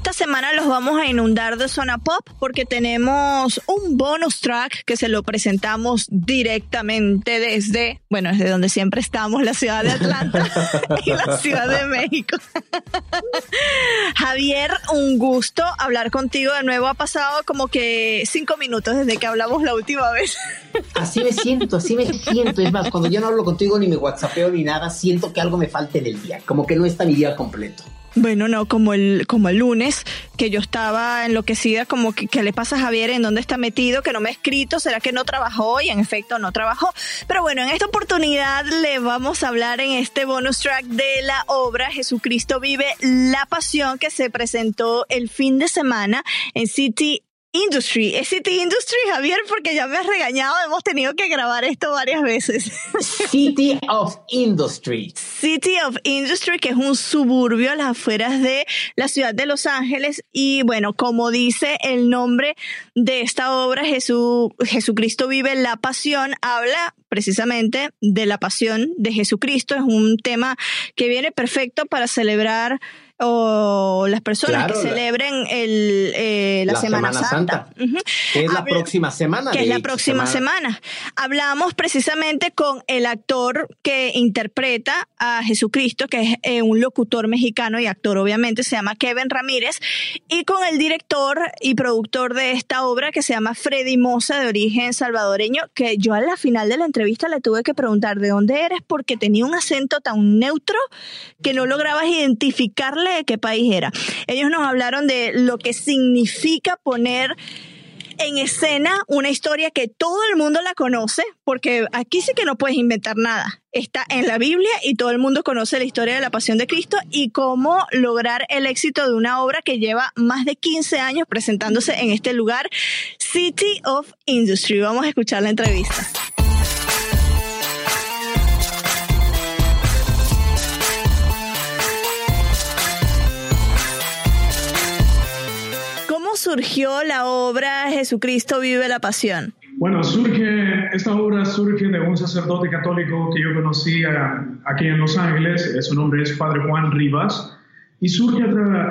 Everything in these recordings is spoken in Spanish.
Esta semana los vamos a inundar de zona pop porque tenemos un bonus track que se lo presentamos directamente desde, bueno, desde donde siempre estamos, la ciudad de Atlanta y la ciudad de México. Javier, un gusto hablar contigo de nuevo. Ha pasado como que cinco minutos desde que hablamos la última vez. Así me siento, así me siento. Es más, cuando yo no hablo contigo ni me whatsappeo ni nada, siento que algo me falta en el día, como que no está mi día completo. Bueno, no, como el, como el lunes, que yo estaba enloquecida, como que, ¿qué le pasa a Javier? ¿En dónde está metido? Que no me ha escrito, ¿será que no trabajó? Y en efecto no trabajó. Pero bueno, en esta oportunidad le vamos a hablar en este bonus track de la obra Jesucristo vive la pasión que se presentó el fin de semana en City Industry. ¿Es City Industry, Javier? Porque ya me has regañado, hemos tenido que grabar esto varias veces. City of Industry. City of Industry, que es un suburbio a las afueras de la ciudad de Los Ángeles. Y bueno, como dice el nombre de esta obra, Jesús, Jesucristo vive la pasión, habla precisamente de la pasión de Jesucristo. Es un tema que viene perfecto para celebrar o las personas que celebren el, eh, la, Semana, Santa, que es la próxima semana. Que es la próxima semana. Hablamos precisamente con el actor que interpreta a Jesucristo, que es eh, un locutor mexicano y actor obviamente, se llama Kevin Ramírez, y con el director y productor de esta obra que se llama Freddy Moza, de origen salvadoreño, que yo a la final de la entrevista le tuve que preguntar de dónde eres porque tenía un acento tan neutro que no lograbas identificarle de qué país era. Ellos nos hablaron de lo que significa poner en escena una historia que todo el mundo la conoce, porque aquí sí que no puedes inventar nada. Está en la Biblia y todo el mundo conoce la historia de la pasión de Cristo y cómo lograr el éxito de una obra que lleva más de 15 años presentándose en este lugar, City of Industry. Vamos a escuchar la entrevista. Surgió la obra Jesucristo vive la pasión? Bueno, surge, esta obra surge de un sacerdote católico que yo conocí aquí en Los Ángeles, su nombre es Padre Juan Rivas, y surge,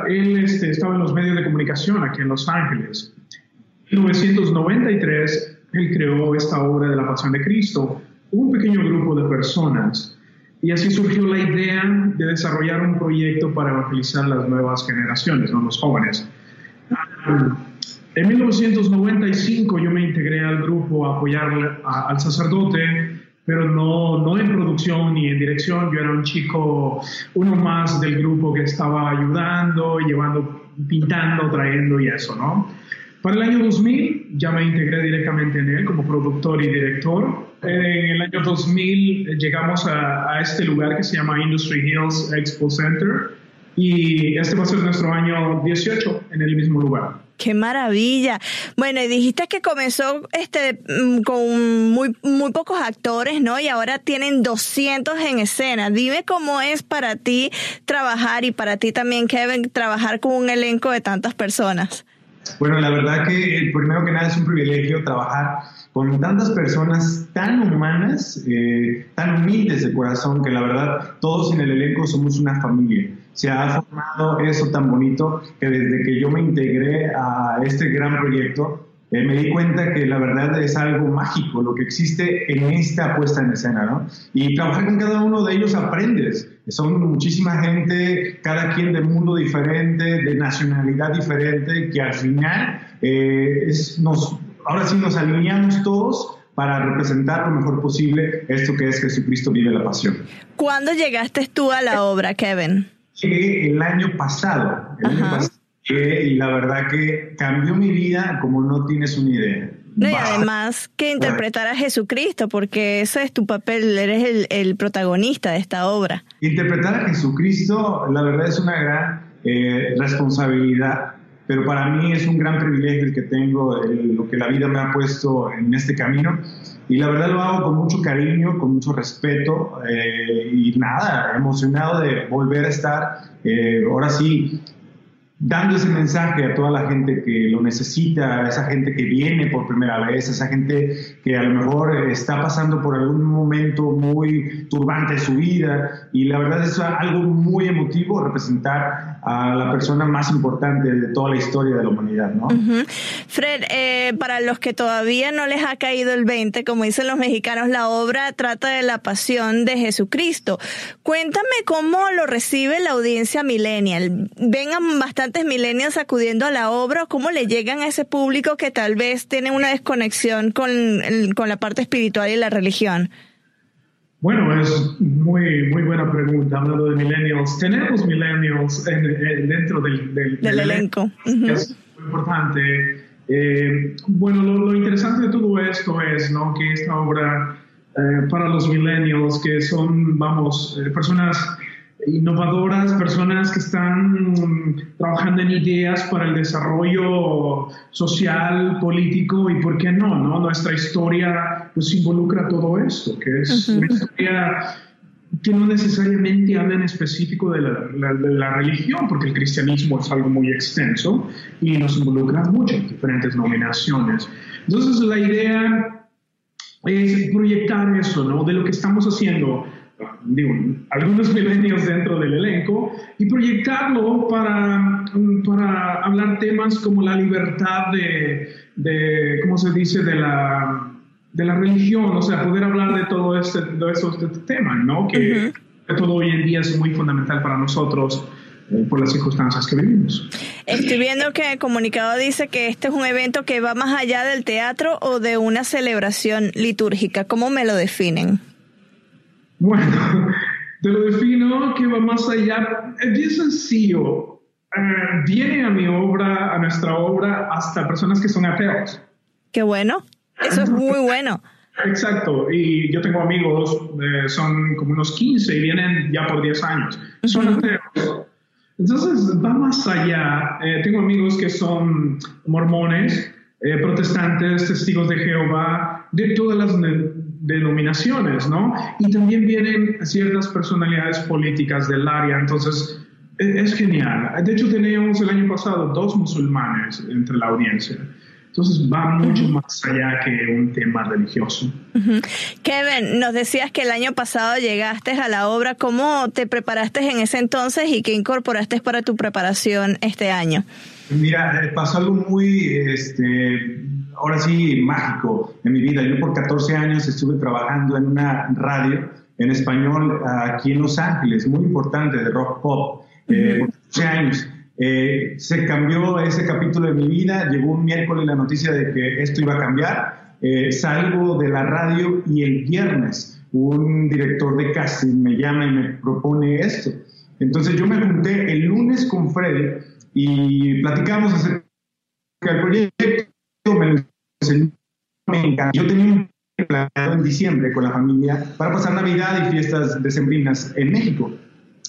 él este, estaba en los medios de comunicación aquí en Los Ángeles. En 1993, él creó esta obra de la Pasión de Cristo, un pequeño grupo de personas, y así surgió la idea de desarrollar un proyecto para evangelizar las nuevas generaciones, ¿no? los jóvenes. En 1995 yo me integré al grupo a apoyar al sacerdote, pero no, no en producción ni en dirección. Yo era un chico, uno más del grupo que estaba ayudando, llevando, pintando, trayendo y eso, ¿no? Para el año 2000 ya me integré directamente en él como productor y director. En el año 2000 llegamos a, a este lugar que se llama Industry Hills Expo Center y este va a ser nuestro año 18 en el mismo lugar. Qué maravilla. Bueno, y dijiste que comenzó este mm, con muy, muy pocos actores, ¿no? Y ahora tienen 200 en escena. Dime cómo es para ti trabajar y para ti también, Kevin, trabajar con un elenco de tantas personas. Bueno, la verdad que eh, primero que nada es un privilegio trabajar con tantas personas tan humanas, eh, tan humildes de corazón, que la verdad todos en el elenco somos una familia. Se ha formado eso tan bonito que desde que yo me integré a este gran proyecto, eh, me di cuenta que la verdad es algo mágico lo que existe en esta puesta en escena, ¿no? Y trabajar con cada uno de ellos aprendes. Son muchísima gente, cada quien de mundo diferente, de nacionalidad diferente, que al final eh, es, nos ahora sí nos alineamos todos para representar lo mejor posible esto que es Jesucristo vive la pasión. ¿Cuándo llegaste tú a la obra, Kevin? Llegué el año pasado, el año pasado y la verdad que cambió mi vida como no tienes una idea. y además que interpretar a Jesucristo, porque ese es tu papel, eres el, protagonista de esta obra. Interpretar a Jesucristo, la verdad es una gran eh, responsabilidad, pero para mí es un gran privilegio el que tengo, lo que la vida me ha puesto en este camino. Y la verdad lo hago con mucho cariño, con mucho respeto eh, y nada, emocionado de volver a estar, eh, ahora sí, dando ese mensaje a toda la gente que lo necesita, a esa gente que viene por primera vez, a esa gente que a lo mejor está pasando por algún momento muy turbante de su vida. Y la verdad es algo muy emotivo representar a la persona más importante de toda la historia de la humanidad, ¿no? Fred, eh, para los que todavía no les ha caído el 20, como dicen los mexicanos, la obra trata de la pasión de Jesucristo. Cuéntame cómo lo recibe la audiencia millennial. Vengan bastante milenios acudiendo a la obra cómo le llegan a ese público que tal vez tiene una desconexión con, con la parte espiritual y la religión? Bueno, es muy, muy buena pregunta hablando de millennials. Tenemos millennials dentro del, del, elenco. Es muy importante. Eh, bueno, lo, interesante de todo esto es ¿no? que esta obra eh, para los millennials, que son, vamos, eh, personas innovadoras, personas que están mm, trabajando en ideas para el desarrollo social, político y, ¿por qué no? no? Nuestra historia pues involucra todo esto, que es una historia que no necesariamente habla en específico de la, de la, religión, porque el cristianismo es algo muy extenso y nos involucra mucho en diferentes nominaciones. Entonces la idea es proyectar eso, ¿no? De lo que estamos haciendo digo, algunos milenios dentro del elenco y proyectarlo para, para hablar temas como la libertad de, de ¿cómo se dice?, de la, de la religión, o sea, poder hablar de todo este, de estos temas, ¿no? Que, todo hoy en día es muy fundamental para nosotros eh, por las circunstancias que vivimos. Estoy viendo que el comunicado dice que este es un evento que va más allá del teatro o de una celebración litúrgica. ¿Cómo me lo definen? Bueno, te lo defino que va más allá. Es bien sencillo. Eh, viene a mi obra, a nuestra obra, hasta personas que son ateos. Qué bueno. Eso es muy bueno. Exacto. Y yo tengo amigos, eh, son como unos 15 y vienen ya por 10 años. Son ateos. Entonces va más allá. Eh, tengo amigos que son mormones, protestantes, testigos de Jehová, de todas las denominaciones, ¿no? Y también vienen ciertas personalidades políticas del área, entonces e, es genial. De hecho, teníamos el año pasado dos musulmanes entre la audiencia. Entonces va mucho más allá que un tema religioso. Kevin, nos decías que el año pasado llegaste a la obra. ¿Cómo te preparaste en ese entonces y qué incorporaste para tu preparación este año? Mira, eh, pasó algo muy este, ahora sí, mágico en mi vida. Yo por 14 años estuve trabajando en una radio en español aquí en Los Ángeles, muy importante, de rock pop, eh, por 14 años. Eh, se cambió ese capítulo de mi vida, llegó un miércoles la noticia de que esto iba a cambiar, eh, salgo de la radio y el viernes un director de casting me llama y me propone esto. Entonces yo me junté el lunes con Freddy y platicamos acerca del proyecto, yo tenía planeado en diciembre con la familia para pasar Navidad y fiestas decembrinas en México.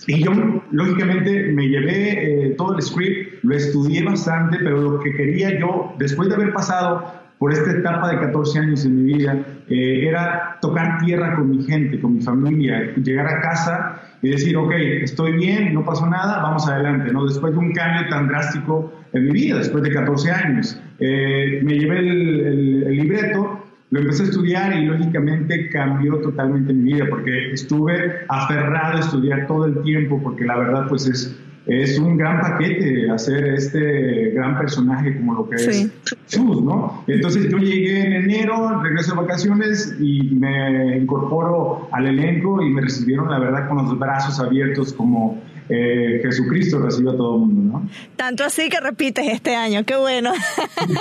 Y yo, lógicamente, me llevé eh, todo el script, lo estudié bastante, pero lo que quería yo, después de haber pasado por esta etapa de 14 años en mi vida, eh, era tocar tierra con mi gente, con mi familia, llegar a casa y decir, ok, estoy bien, no pasó nada, vamos adelante, ¿no? Después de un cambio tan drástico en mi vida, después de 14 años. Eh, me llevé el, libreto, lo empecé a estudiar y lógicamente cambió totalmente mi vida porque estuve aferrado a estudiar todo el tiempo porque la verdad pues es es un gran paquete hacer este gran personaje como lo que es Jesús, ¿no? Entonces yo llegué en enero, regreso de vacaciones y me incorporo al elenco y me recibieron, la verdad, con los brazos abiertos como eh, Jesucristo recibe a todo el mundo, ¿no? Tanto así que repites este año, qué bueno.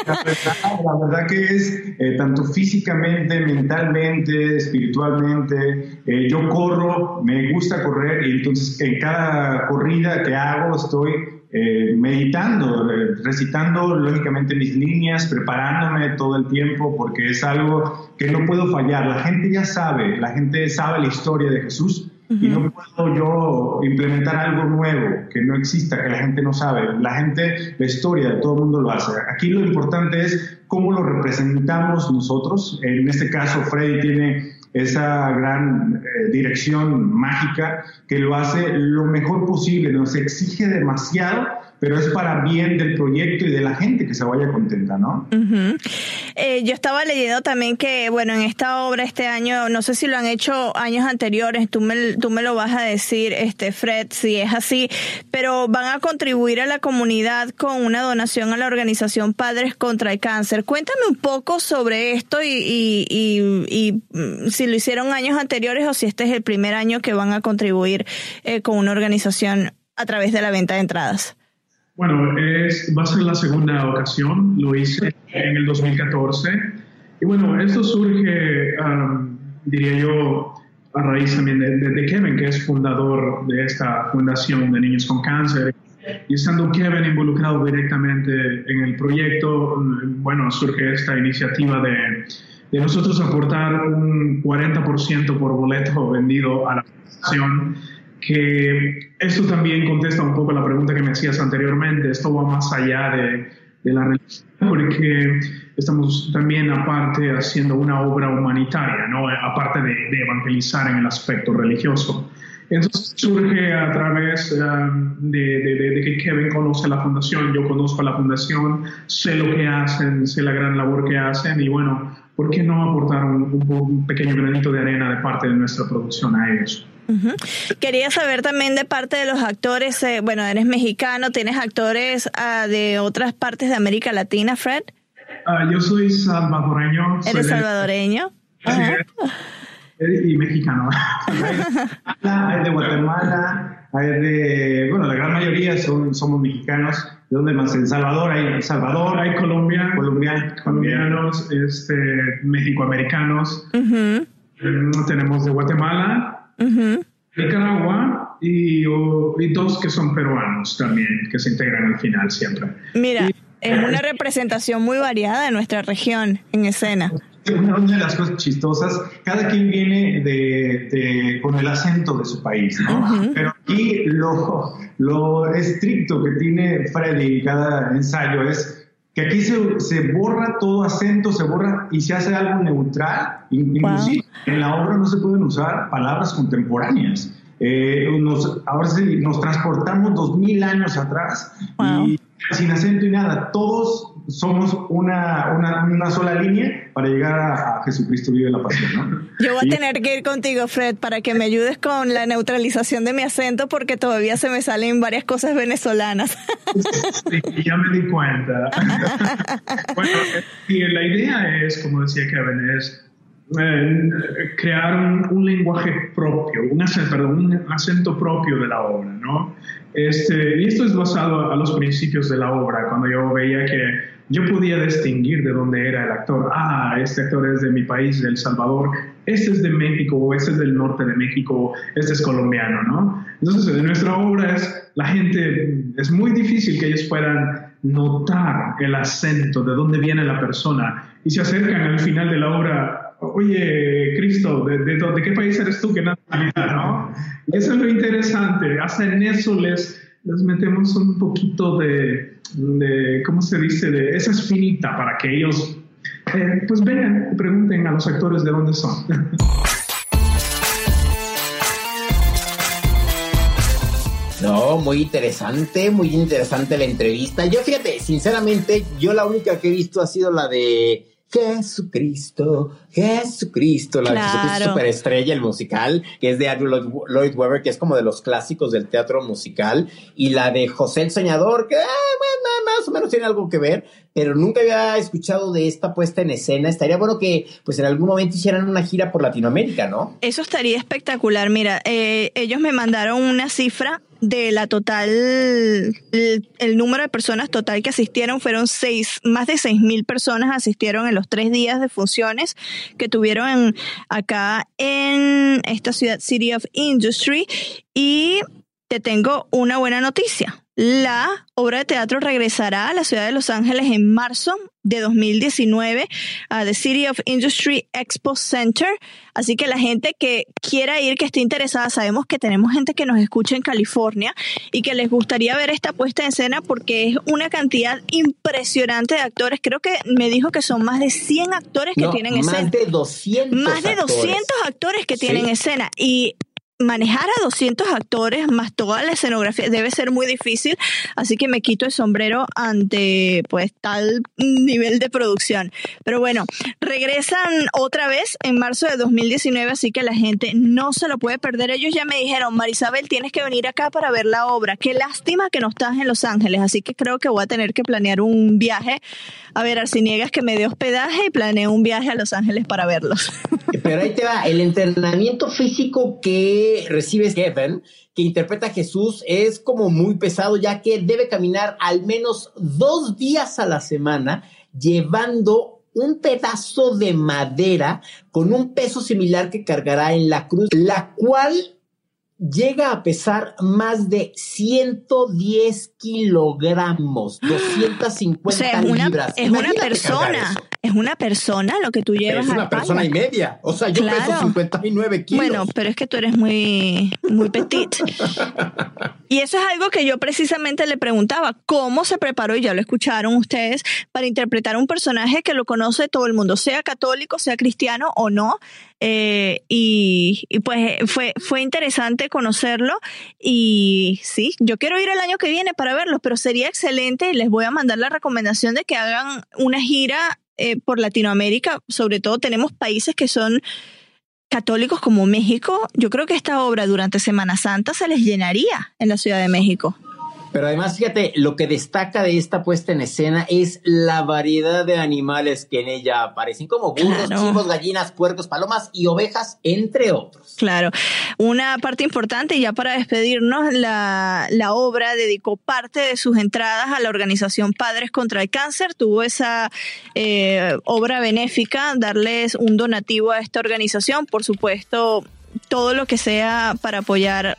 La verdad, que es eh, tanto físicamente, mentalmente, espiritualmente. Eh, yo corro, me gusta correr y entonces en cada corrida que hago estoy eh, meditando, eh, recitando lógicamente mis líneas, preparándome todo el tiempo, porque es algo que no puedo fallar. La gente ya sabe, la gente sabe la historia de Jesús y no puedo yo implementar algo nuevo que no exista, que la gente no sabe. La gente, la historia, todo el mundo lo hace. Aquí lo importante es cómo lo representamos nosotros. En este caso, Freddy tiene esa gran eh, dirección mágica que lo hace lo mejor posible, nos exige demasiado, pero es para bien del proyecto y de la gente que se vaya contenta, ¿no? Eh, yo estaba leyendo también que, bueno, en esta obra este año, no sé si lo han hecho años anteriores, tú me, tú me lo vas a decir, este Fred, si es así, pero van a contribuir a la comunidad con una donación a la organización Padres contra el Cáncer. Cuéntame un poco sobre esto y, y, y, y mm, si lo hicieron años anteriores o si este es el primer año que van a contribuir eh, con una organización a través de la venta de entradas. Bueno, es, va a ser la segunda ocasión, lo hice en el 2014. Y bueno, esto surge, um, diría yo, a raíz también de, de, Kevin, que es fundador de esta fundación de niños con cáncer. Y estando Kevin involucrado directamente en el proyecto, bueno, surge esta iniciativa de, de nosotros aportar un 40% por boleto vendido a la fundación que esto también contesta un poco la pregunta que me hacías anteriormente, esto va más allá de, de la religión, porque estamos también aparte haciendo una obra humanitaria, ¿no? aparte de, de evangelizar en el aspecto religioso. Entonces surge a través um, de, de, de, que Kevin conoce la fundación, yo conozco la fundación, sé lo que hacen, sé la gran labor que hacen y bueno, ¿por qué no aportar un, un, pequeño granito de arena de parte de nuestra producción a ellos? Quería saber también de parte de los actores, eh, bueno, eres mexicano, ¿tienes actores uh, de otras partes de América Latina, Fred? Uh, yo soy salvadoreño. ¿Eres soy salvadoreño? De, y mexicano. de Guatemala, de, bueno, la gran mayoría son, somos mexicanos. ¿De dónde más? En Salvador hay El Salvador, hay Colombia, Colombia, colombianos, este, mexicoamericanos. Uh -huh. Tenemos de Guatemala, Uh -huh. Nicaragua y, y, dos que son peruanos también, que se integran al final siempre. Mira, y, es una representación muy variada de nuestra región en escena. Una de las cosas chistosas, cada quien viene de, de, con el acento de su país, ¿no? Uh -huh. Pero aquí lo, lo estricto que tiene Freddy en cada ensayo es que aquí se, se, borra todo acento, se borra y se hace algo neutral. Inclusive wow. en la obra no se pueden usar palabras contemporáneas. Eh, nos, ahora sí, nos transportamos dos mil años atrás wow. y sin acento y nada. Todos somos una, una, una sola línea para llegar a, a, Jesucristo vive la pasión. ¿no? Yo voy a tener que ir contigo, Fred, para que me ayudes con la neutralización de mi acento porque todavía se me salen varias cosas venezolanas. Sí, ya me di cuenta. bueno, y la idea es, como decía Kevin, es eh, crear un, un, lenguaje propio, un acento, perdón, un acento propio de la obra, ¿no? Este, y esto es basado a los principios de la obra, cuando yo veía que yo podía distinguir de dónde era el actor. Ah, este actor es de mi país, de El Salvador, este es de México, o este es del norte de México, este es colombiano, ¿no? Entonces, en nuestra obra es, la gente, es muy difícil que ellos puedan notar el acento, de dónde viene la persona, y se acercan al final de la obra, oye, Cristo, ¿de, de, qué país eres tú? ¿Qué nacionalidad, no? Eso es lo interesante, hasta en eso les, les metemos un poquito de, ¿cómo se dice?, de esa espinita para que ellos, eh, pues vengan y pregunten a los actores de dónde son. No, muy interesante, muy interesante la entrevista. Yo fíjate, sinceramente, yo la única que he visto ha sido la de Jesucristo, Jesucristo, la claro. Jesucristo Superestrella, el musical, que es de Andrew Lloyd Webber, que es como de los clásicos del teatro musical, y la de José el Soñador, que eh, bueno, más o menos tiene algo que ver, pero nunca había escuchado de esta puesta en escena. Estaría bueno que, pues, en algún momento hicieran una gira por Latinoamérica, ¿no? Eso estaría espectacular. Mira, eh, ellos me mandaron una cifra de la total, el, número de personas total que asistieron fueron seis, más de seis mil personas asistieron en los tres días de funciones que tuvieron acá en esta ciudad City of Industry. Y te tengo una buena noticia. La obra de teatro regresará a la ciudad de Los Ángeles en marzo de 2019 a The City of Industry Expo Center. Así que la gente que quiera ir, que esté interesada, sabemos que tenemos gente que nos escucha en California y que les gustaría ver esta puesta en escena porque es una cantidad impresionante de actores. Creo que me dijo que son más de 100 actores que tienen escena. Más de 200. Más de 200 actores, que tienen escena. Y manejar a 200 actores más toda la escenografía debe ser muy difícil, así que me quito el sombrero ante pues tal nivel de producción. Pero bueno, regresan otra vez en marzo de 2019, así que la gente no se lo puede perder. Ellos ya me dijeron, Marisabel, tienes que venir acá para ver la obra. Qué lástima que no estás en Los Ángeles, así que creo que voy a tener que planear un viaje. A ver, Arciniegas que me dé hospedaje y planeé un viaje a Los Ángeles para verlos. Pero ahí te va, el entrenamiento físico que recibe Kevin, que interpreta a Jesús, es como muy pesado, ya que debe caminar al menos dos días a la semana llevando un pedazo de madera con un peso similar que cargará en la cruz, la cual llega a pesar más de 110 kilogramos, 250 o sea, es una, libras. Es una persona, es una persona lo que tú llevas. Es una persona y media. O sea, yo peso 59 kilos. Bueno, pero es que tú eres muy, muy petit. y eso es algo que yo precisamente le preguntaba, ¿cómo se preparó? Y ya lo escucharon ustedes, para interpretar un personaje que lo conoce todo el mundo, sea católico, sea cristiano o no. Eh, y, y, pues fue, fue interesante conocerlo y sí, yo quiero ir el año que viene para verlos, pero sería excelente y les voy a mandar la recomendación de que hagan una gira eh, por Latinoamérica, sobre todo tenemos países que son católicos como México, yo creo que esta obra durante Semana Santa se les llenaría en la Ciudad de México. Pero además, fíjate, lo que destaca de esta puesta en escena es la variedad de animales que en ella aparecen, como burros, chivos, gallinas, puercos, palomas y ovejas, entre otros. Claro. Una parte importante, ya para despedirnos, la, la obra dedicó parte de sus entradas a la organización Padres contra el Cáncer. Tuvo esa eh, obra benéfica, darles un donativo a esta organización. Por supuesto, todo lo que sea para apoyar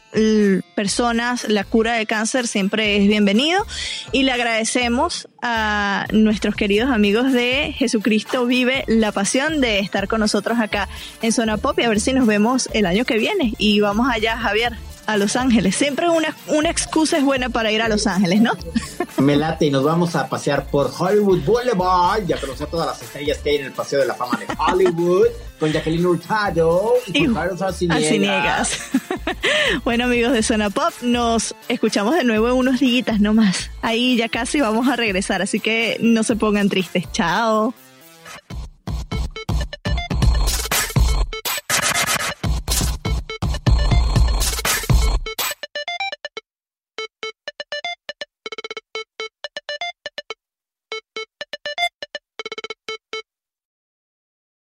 personas, la cura de cáncer siempre es bienvenido. Y le agradecemos a nuestros queridos amigos de Jesucristo Vive la Pasión de estar con nosotros acá en Zona Pop y a ver si nos vemos el año que viene. Y vamos allá Javier a Los Ángeles. Siempre una, una excusa es buena para ir a Los Ángeles, ¿no? Me late y nos vamos a pasear por Hollywood Boulevard y a conocer todas las estrellas que hay en el Paseo de la Fama de Hollywood con Jacqueline Hurtado y, con Carlos Arciniegas. bueno, amigos de Zona Pop, nos escuchamos de nuevo en unos días nomás. Ahí ya casi vamos a regresar, así que no se pongan tristes. Chao.